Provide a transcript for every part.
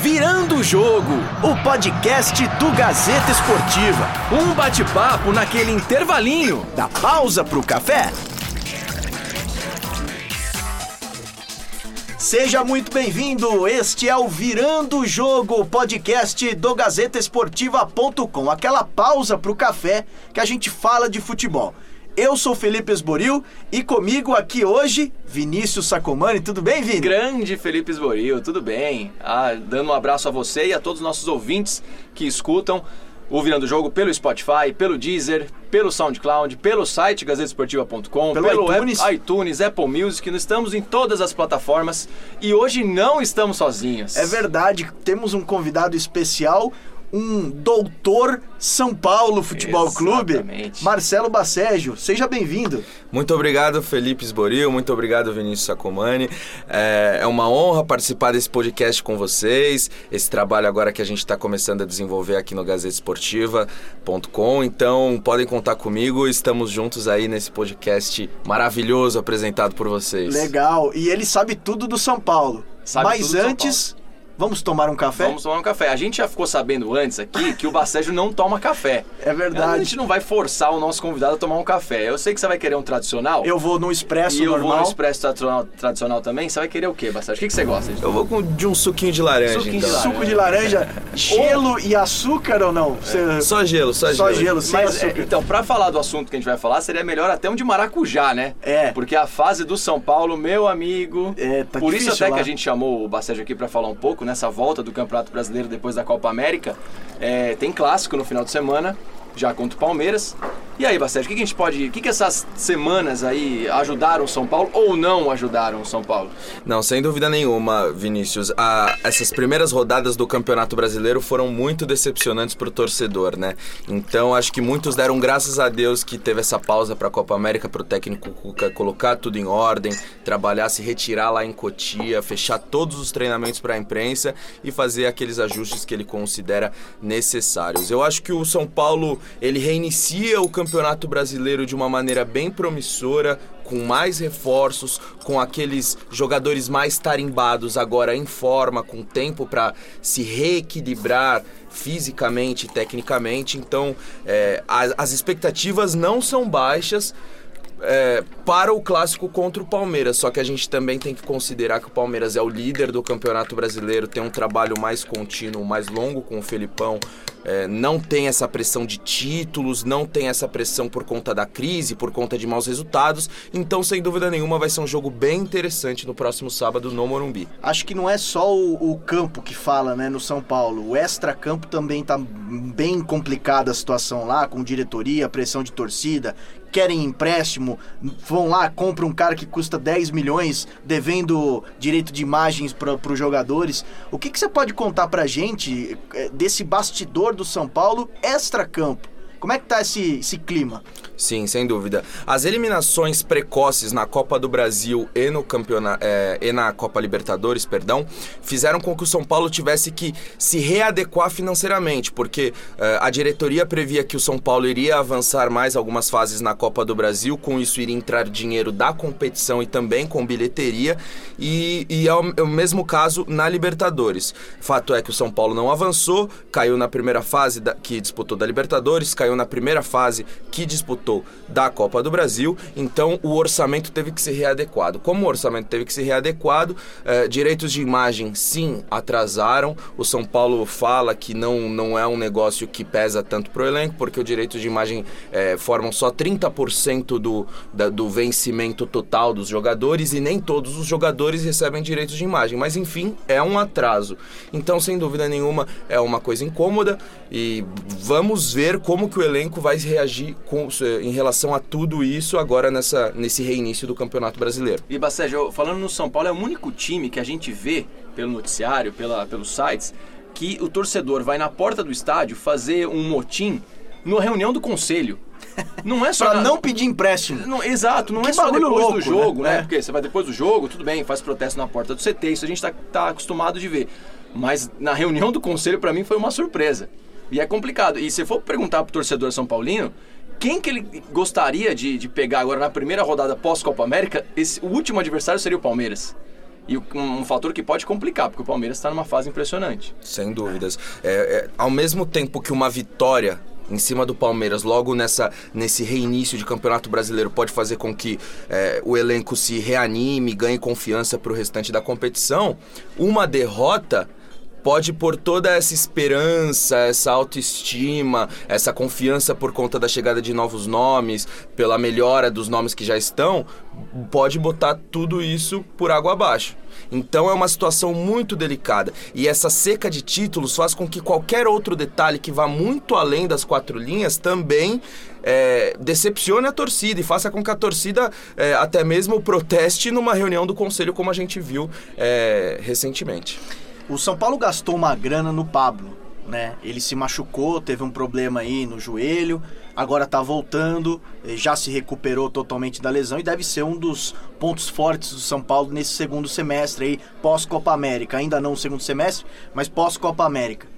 Virando o Jogo, o podcast do Gazeta Esportiva. Um bate-papo naquele intervalinho da pausa pro café. Seja muito bem-vindo. Este é o Virando o Jogo, podcast do GazetaEsportiva.com. Aquela pausa pro café que a gente fala de futebol. Eu sou Felipe Esboril e comigo aqui hoje, Vinícius Sacomani. Tudo bem, Vini? Grande Felipe Esboril, tudo bem? Ah, dando um abraço a você e a todos os nossos ouvintes que escutam o Virando o Jogo pelo Spotify, pelo Deezer, pelo SoundCloud, pelo site gazetesportiva.com, pelo, pelo iTunes. ITunes, Apple Music, nós estamos em todas as plataformas e hoje não estamos sozinhos. É verdade, temos um convidado especial, um doutor São Paulo Futebol Exatamente. Clube, Marcelo Bacejo. Seja bem-vindo. Muito obrigado, Felipe Esboril. Muito obrigado, Vinícius Sacomani. É, é uma honra participar desse podcast com vocês. Esse trabalho agora que a gente está começando a desenvolver aqui no GazeteEsportiva.com. Então, podem contar comigo. Estamos juntos aí nesse podcast maravilhoso apresentado por vocês. Legal. E ele sabe tudo do São Paulo. Sabe Mas antes... Vamos tomar um café? Vamos tomar um café. A gente já ficou sabendo antes aqui que o Bacejo não toma café. É verdade. A gente não vai forçar o nosso convidado a tomar um café. Eu sei que você vai querer um tradicional. Eu vou no expresso e normal. eu vou no expresso tradicional, tradicional também. Você vai querer o quê, Bacejo? O que, que você gosta? Eu vou com, de um suquinho de laranja. Suquinho então. de laranja. Suco de laranja, gelo e açúcar ou não? Você... É. Só gelo, só, Só gelo. gelo, sem Mas, é, açúcar. então, pra falar do assunto que a gente vai falar, seria melhor até um de maracujá, né? É. Porque a fase do São Paulo, meu amigo. É, tá Por isso até lá. que a gente chamou o Bacejo aqui pra falar um pouco nessa volta do Campeonato Brasileiro depois da Copa América. É, tem clássico no final de semana, já contra o Palmeiras. E aí, Bacejo, o que, a gente pode. O que, essas semanas aí ajudaram o São Paulo ou não ajudaram o São Paulo? Não, sem dúvida nenhuma, Vinícius. A- essas primeiras rodadas do Campeonato Brasileiro foram muito decepcionantes pro torcedor, né? Então acho que muitos deram graças a Deus que teve essa pausa pra Copa América pro técnico Cuca colocar tudo em ordem, trabalhar, se retirar lá em Cotia, fechar todos os treinamentos para a imprensa e fazer aqueles ajustes que ele considera necessários. Eu acho que o São Paulo, ele reinicia o Campeonato Brasileiro de uma maneira bem promissora, com mais reforços, com aqueles jogadores mais tarimbados agora em forma, com tempo para se reequilibrar fisicamente e tecnicamente. Então, é, as, as expectativas não são baixas. É, para o clássico contra o Palmeiras, só que a gente também tem que considerar que o Palmeiras é o líder do Campeonato Brasileiro, tem um trabalho mais contínuo, mais longo com o Felipão, é, não tem essa pressão de títulos, não tem essa pressão por conta da crise, por conta de maus resultados. Então, sem dúvida nenhuma, vai ser um jogo bem interessante no próximo sábado no Morumbi. Acho que não é só o, o campo que fala, né, no São Paulo. O extra-campo também tá bem complicada a situação lá, com diretoria, pressão de torcida, querem empréstimo, vão lá, compram um cara que custa 10 milhões, devendo direito de imagens para os jogadores. O que, que você pode contar pra gente eh, desse bastidor do São Paulo extra-campo? Como é que tá esse, esse clima? Sim, sem dúvida. As eliminações precoces na Copa do Brasil e, no campeona é, e na Copa Libertadores, perdão, fizeram com que o São Paulo tivesse que se readequar financeiramente, porque é, a diretoria previa que o São Paulo iria avançar mais algumas fases na Copa do Brasil, com isso iria entrar dinheiro da competição e também com bilheteria, e, e é o, é o mesmo caso na Libertadores. Fato é que o São Paulo não avançou, caiu na primeira fase da, que disputou da Libertadores, caiu na primeira fase que disputou da Copa do Brasil, então o orçamento teve que ser readequado. Como o orçamento teve que ser readequado, eh, direitos de imagem sim atrasaram. O São Paulo fala que não, não é um negócio que pesa tanto pro elenco, porque o direito de imagem eh, formam só 30% do, da, do vencimento total dos jogadores e nem todos os jogadores recebem direitos de imagem. Mas enfim, é um atraso. Então, sem dúvida nenhuma, é uma coisa incômoda e vamos ver como que o elenco vai reagir com, em relação a tudo isso agora nessa, nesse reinício do Campeonato Brasileiro. E Bacejo, falando no São Paulo, é o único time que a gente vê pelo noticiário, pela, pelos sites, que o torcedor vai na porta do estádio fazer um motim na reunião do conselho. Não é só Pra na- não pedir empréstimo. Não, exato, não Que é só depois louco, do jogo, né? né? É. Porque você vai depois do jogo, tudo bem, faz protesto na porta do CT, isso a gente tá, tá acostumado de ver. Mas na reunião do conselho, pra mim, foi uma surpresa. E é complicado. E se for perguntar pro torcedor São Paulino, quem que ele gostaria de, de pegar agora na primeira rodada pós-Copa América, esse, o último adversário seria o Palmeiras. E um, um fator que pode complicar, porque o Palmeiras está numa fase impressionante. Sem dúvidas. É, é, ao mesmo tempo que uma vitória em cima do Palmeiras, logo nessa, nesse reinício de Campeonato Brasileiro, pode fazer com que é, o elenco se reanime, ganhe confiança para o restante da competição. Uma derrota pode pôr toda essa esperança, essa autoestima, essa confiança por conta da chegada de novos nomes, pela melhora dos nomes que já estão, pode botar tudo isso por água abaixo. Então é uma situação muito delicada. E essa seca de títulos faz com que qualquer outro detalhe que vá muito além das quatro linhas também é, decepcione a torcida e faça com que a torcida é, até mesmo proteste numa reunião do conselho, como a gente viu é, recentemente. O São Paulo gastou uma grana no Pablo, né? Ele se machucou, teve um problema aí no joelho, agora tá voltando, eh, já se recuperou totalmente da lesão e deve ser um dos pontos fortes do São Paulo nesse segundo semestre aí, pós-Copa América. Ainda não no segundo semestre, mas pós-Copa América.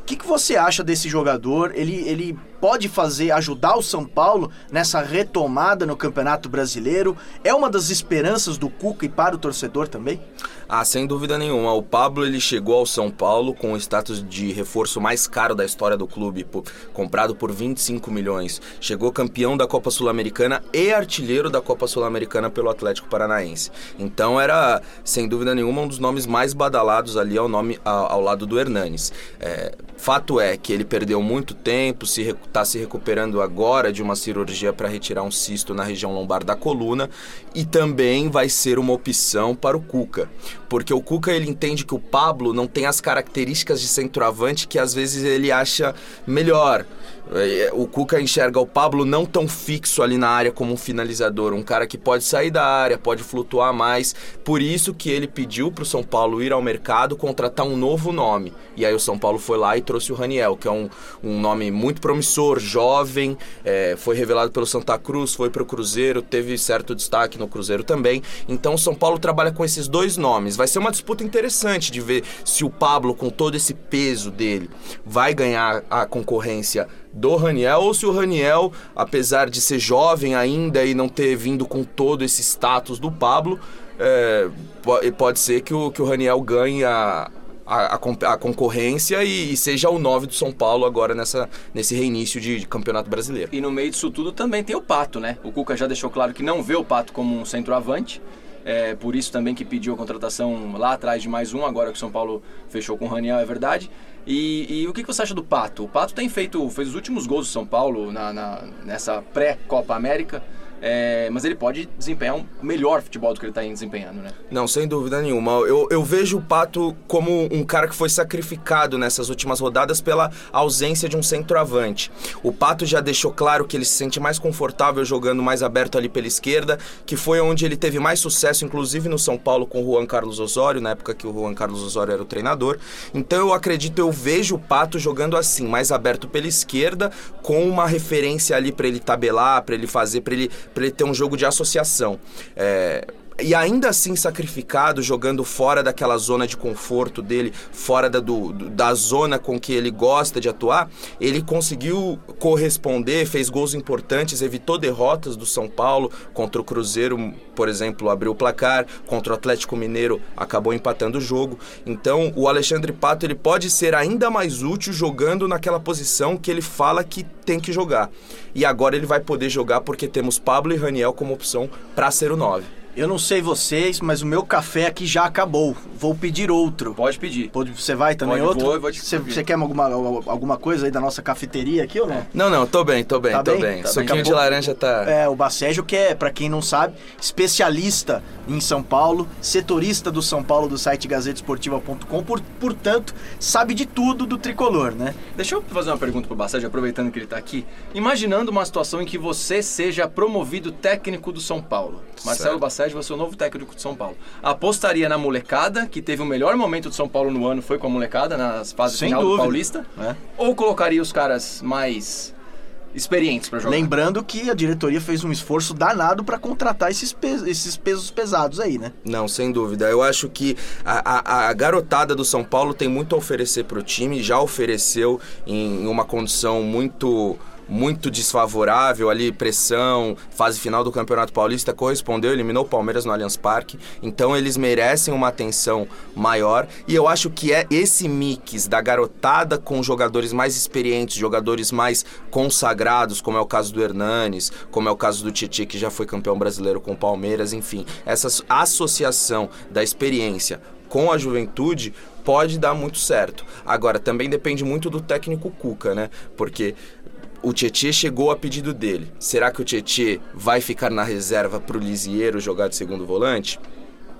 O que, que você acha desse jogador? Ele, ele pode fazer, ajudar o São Paulo nessa retomada no Campeonato Brasileiro? É uma das esperanças do Cuca e para o torcedor também? Ah, sem dúvida nenhuma. O Pablo ele chegou ao São Paulo com o status de reforço mais caro da história do clube, por, comprado por 25 milhões. Chegou campeão da Copa Sul-Americana e artilheiro da Copa Sul-Americana pelo Atlético Paranaense. Então era, sem dúvida nenhuma, um dos nomes mais badalados ali ao, nome, ao, ao lado do Hernanes. É, fato é que ele perdeu muito tempo, se está se recuperando agora de uma cirurgia para retirar um cisto na região lombar da coluna e também vai ser uma opção para o Cuca, porque o Cuca ele entende que o Pablo não tem as características de centroavante que às vezes ele acha melhor. É, o Cuca enxerga o Pablo não tão fixo ali na área como um finalizador, um cara que pode sair da área, pode flutuar mais. Por isso que ele pediu para o São Paulo ir ao mercado contratar um novo nome. E aí o São Paulo foi lá e trouxe o Raniel, que é um, um nome muito promissor, jovem, é, foi revelado pelo Santa Cruz, foi para o Cruzeiro, teve certo destaque no Cruzeiro também. Então o São Paulo trabalha com esses dois nomes. Vai ser uma disputa interessante de ver se o Pablo, com todo esse peso dele, vai ganhar a concorrência do Raniel ou se o Raniel, apesar de ser jovem ainda e não ter vindo com todo esse status do Pablo, é, pode ser que o, que o Raniel ganhe a, a, a, concorrência e, e, seja o 9 do São Paulo agora nessa, nesse reinício de, de, campeonato brasileiro. E no meio disso tudo também tem o Pato, né? O Cuca já deixou claro que não vê o Pato como um centroavante. É por isso também que pediu a contratação lá atrás de mais um, agora que o São Paulo fechou com o Raniel, é verdade. E, e, o que você acha do Pato? O Pato tem feito, fez os últimos gols do São Paulo na, na nessa pré-Copa América. É, mas ele pode desempenhar um melhor futebol do que ele está desempenhando, né? Não, sem dúvida nenhuma. Eu, eu vejo o Pato como um cara que foi sacrificado nessas últimas rodadas pela ausência de um centroavante. O Pato já deixou claro que ele se sente mais confortável jogando mais aberto ali pela esquerda, que foi onde ele teve mais sucesso, inclusive no São Paulo com o Juan Carlos Osório, na época que o Juan Carlos Osório era o treinador. Então eu acredito, eu vejo o Pato jogando assim, mais aberto pela esquerda, com uma referência ali para ele tabelar, para ele fazer, para ele para ele ter um jogo de associação. É, e ainda assim sacrificado, jogando fora daquela zona de conforto dele, fora da, do, da zona com que ele gosta de atuar, ele conseguiu corresponder, fez gols importantes, evitou derrotas do São Paulo contra o Cruzeiro, por exemplo, abriu o placar, contra o Atlético Mineiro acabou empatando o jogo. Então, o Alexandre Pato ele pode ser ainda mais útil jogando naquela posição que ele fala que tem que jogar. E agora ele vai poder jogar porque temos Pablo e Raniel como opção para ser o 9. Eu não sei vocês, mas o meu café aqui já acabou. Vou pedir outro. Pode pedir. Pode, você vai também Pode, outro? Vou, vou te você, você quer alguma, alguma coisa aí da nossa cafeteria aqui ou não? Não, não, tô bem, tô bem, Tá tô bem? bem. Tá Suquinho bem. de laranja tá. É, o Bacégio que é, pra quem não sabe, especialista em São Paulo, setorista do São Paulo do site gazetesportiva.com, por, portanto, sabe de tudo do tricolor, né? Deixa eu fazer uma pergunta pro Bassage, aproveitando que ele tá aqui. Imaginando uma situação em que você seja promovido técnico do São Paulo. Marcelo Certo. Bassage, você é o novo técnico do São Paulo. Apostaria na molecada, que teve o melhor momento do São Paulo no ano, foi com a molecada, nas fases Sem final dúvida. do Paulista? É. Ou colocaria os caras mais experientes pra jogar? Lembrando que a diretoria fez um esforço danado pra contratar esses, pe- esses pesos pesados aí, né? Não, sem dúvida. Eu acho que a, a- a garotada do São Paulo tem muito a oferecer pro time, já ofereceu em uma condição muito muito desfavorável ali, pressão, fase final do Campeonato Paulista, correspondeu, eliminou o Palmeiras no Allianz Parque. Então eles merecem uma atenção maior e eu acho que é esse mix da garotada com jogadores mais experientes, jogadores mais consagrados, como é o caso do Hernanes, como é o caso do Tietchan que já foi campeão brasileiro com o Palmeiras, enfim, essa associação da experiência com a juventude pode dar muito certo. Agora, também depende muito do técnico Cuca, né? Porque o Tietê chegou a pedido dele. Será que o Tietê vai ficar na reserva para o Lisieiro jogar de segundo volante?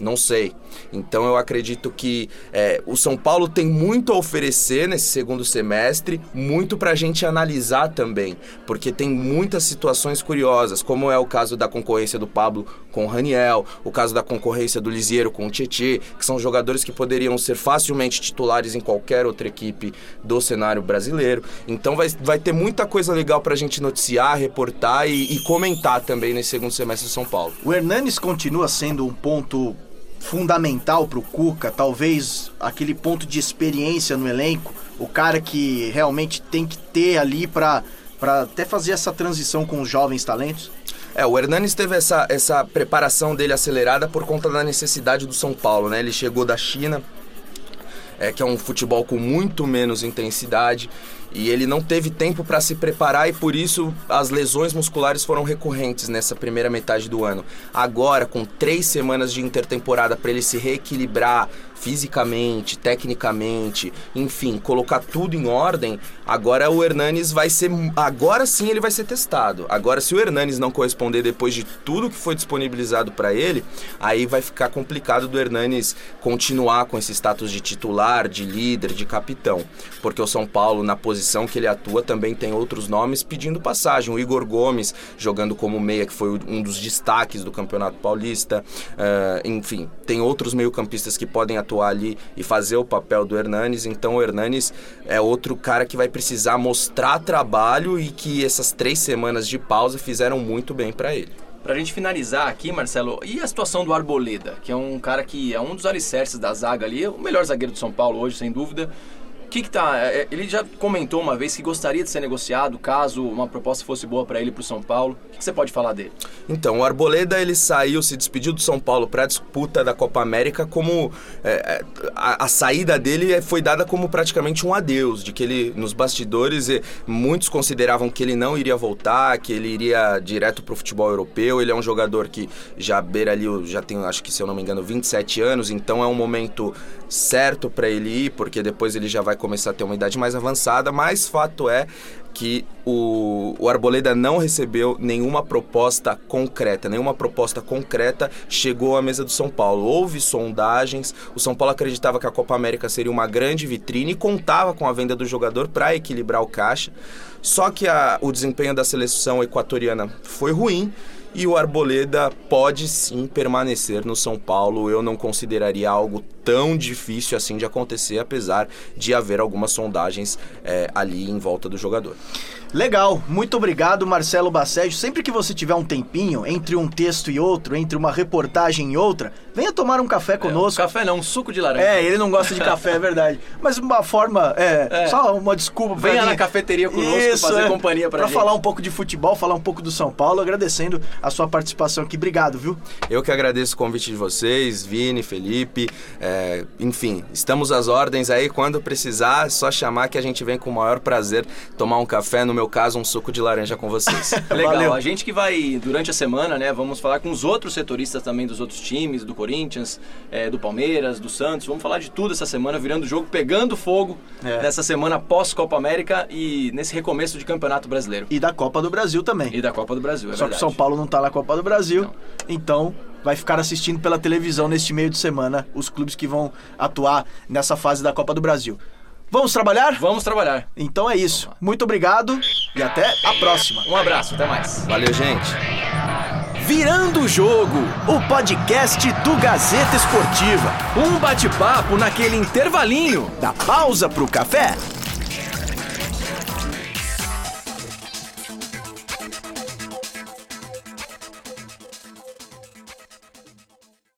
Não sei. Então eu acredito que é, o São Paulo tem muito a oferecer nesse segundo semestre, muito para a gente analisar também, porque tem muitas situações curiosas, como é o caso da concorrência do Pablo com o Raniel, o caso da concorrência do Lisieiro com o Tietê, que são jogadores que poderiam ser facilmente titulares em qualquer outra equipe do cenário brasileiro. Então vai, vai ter muita coisa legal para a gente noticiar, reportar e, e comentar também nesse segundo semestre do São Paulo. O Hernanes continua sendo um ponto fundamental para o Cuca, talvez aquele ponto de experiência no elenco, o cara que realmente tem que ter ali para até fazer essa transição com os jovens talentos? É, o Hernanes teve essa, essa preparação dele acelerada por conta da necessidade do São Paulo, né? Ele chegou da China, é, que é um futebol com muito menos intensidade e ele não teve tempo para se preparar e por isso as lesões musculares foram recorrentes nessa primeira metade do ano. Agora, com três semanas de intertemporada para ele se reequilibrar fisicamente, tecnicamente, enfim, colocar tudo em ordem, agora o Hernanes vai ser. Agora sim ele vai ser testado. Agora, se o Hernanes não corresponder depois de tudo que foi disponibilizado para ele, aí vai ficar complicado do Hernanes continuar com esse status de titular, de líder, de capitão. Porque o São Paulo, na posição que ele atua, também tem outros nomes pedindo passagem. O Igor Gomes jogando como meia, que foi um dos destaques do Campeonato Paulista. Uh, enfim, tem outros meio-campistas que podem atuar atuar ali e fazer o papel do Hernanes. Então o Hernanes é outro cara que vai precisar mostrar trabalho e que essas três semanas de pausa fizeram muito bem para ele. Pra gente finalizar aqui, Marcelo, e a situação do Arboleda, que é um cara que é um dos alicerces da zaga ali, o melhor zagueiro do São Paulo hoje, sem dúvida que que tá? É, é, ele já comentou uma vez que gostaria de ser negociado caso uma proposta fosse boa para ele para o São Paulo. O que, que, você pode falar dele? Então, o Arboleda ele saiu, se despediu do São Paulo para a disputa da Copa América como é, é, a, a, saída dele foi dada como praticamente um adeus, de que ele nos bastidores muitos consideravam que ele não iria voltar, que ele iria direto para o futebol europeu. Ele é um jogador que já beira ali, já tem, acho que se eu não me engano, 27 anos, então é um momento certo para ele ir, porque depois ele já vai começar a ter uma idade mais avançada, mas fato é que o, o Arboleda não recebeu nenhuma proposta concreta, nenhuma proposta concreta chegou à mesa do São Paulo. Houve sondagens, o São Paulo acreditava que a Copa América seria uma grande vitrine e contava com a venda do jogador para equilibrar o caixa. Só que a, o desempenho da seleção equatoriana foi ruim e o Arboleda pode sim permanecer no São Paulo. Eu não consideraria algo tão difícil assim de acontecer, apesar de haver algumas sondagens é, ali em volta do jogador. Legal, muito obrigado Marcelo Basseggio. Sempre que você tiver um tempinho entre um texto e outro, entre uma reportagem e outra, venha tomar um café conosco. É, um café não, um suco de laranja. É, ele não gosta de café, é verdade. Mas uma forma, é, é. só uma desculpa. Venha na cafeteria conosco Isso, fazer é, companhia pra, pra gente. falar um pouco de futebol, falar um pouco do São Paulo, agradecendo a sua participação aqui. Obrigado, viu? Eu que agradeço o convite de vocês, Vini, Felipe. É, enfim, estamos às ordens aí. Quando precisar, é só chamar que a gente vem com o maior prazer tomar um café, no meu caso, um suco de laranja com vocês. Legal, Valeu. a gente que vai, durante a semana, né, vamos falar com os outros setoristas também dos outros times, do Corinthians, é, do Palmeiras, do Santos. Vamos falar de tudo essa semana, virando o jogo, pegando fogo é. nessa semana pós-Copa América e nesse recomeço de Campeonato Brasileiro. E da Copa do Brasil também. E da Copa do Brasil, é Só verdade. que o São Paulo não tá na Copa do Brasil, não. então vai ficar assistindo pela televisão neste meio de semana os clubes que vão atuar nessa fase da Copa do Brasil. Vamos trabalhar? Vamos trabalhar. Então é isso. Muito obrigado e até a próxima. Um abraço, até mais. Valeu, gente. Virando o Jogo, o podcast do Gazeta Esportiva. Um bate-papo naquele intervalinho da pausa pro café.